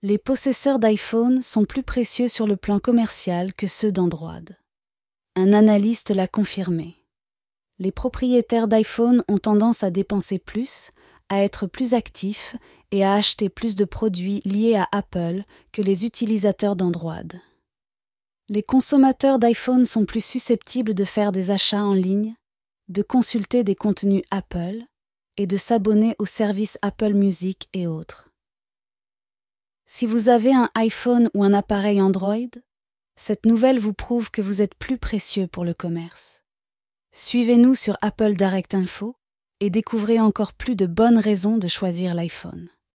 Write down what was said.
Les possesseurs d'iPhone sont plus précieux sur le plan commercial que ceux d'Android. Un analyste l'a confirmé. Les propriétaires d'iPhone ont tendance à dépenser plus, à être plus actifs et à acheter plus de produits liés à Apple que les utilisateurs d'Android. Les consommateurs d'iPhone sont plus susceptibles de faire des achats en ligne, de consulter des contenus Apple et de s'abonner aux services Apple Music et autres. Si vous avez un iPhone ou un appareil Android, cette nouvelle vous prouve que vous êtes plus précieux pour le commerce. Suivez-nous sur Apple Direct Info et découvrez encore plus de bonnes raisons de choisir l'iPhone.